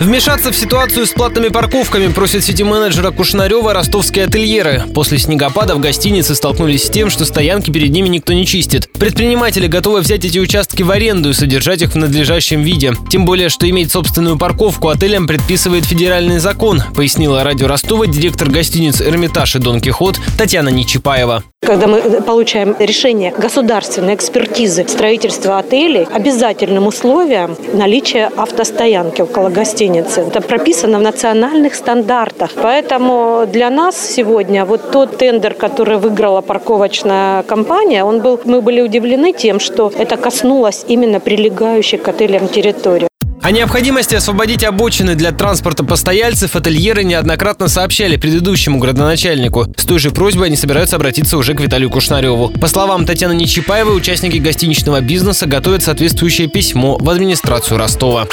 Вмешаться в ситуацию с платными парковками просят сити-менеджера Кушнарева ростовские ательеры. После снегопада в гостинице столкнулись с тем, что стоянки перед ними никто не чистит. Предприниматели готовы взять эти участки в аренду и содержать их в надлежащем виде. Тем более, что иметь собственную парковку отелям предписывает федеральный закон, пояснила радио Ростова директор гостиниц «Эрмитаж» и «Дон Кихот» Татьяна Нечипаева. Когда мы получаем решение государственной экспертизы строительства отелей, обязательным условием наличие автостоянки около гостиницы. Это прописано в национальных стандартах. Поэтому для нас сегодня вот тот тендер, который выиграла парковочная компания, он был, мы были удивлены тем, что это коснулось именно прилегающей к отелям территории. О необходимости освободить обочины для транспорта постояльцев ательеры неоднократно сообщали предыдущему градоначальнику. С той же просьбой они собираются обратиться уже к Виталию Кушнареву. По словам Татьяны Нечипаевой, участники гостиничного бизнеса готовят соответствующее письмо в администрацию Ростова.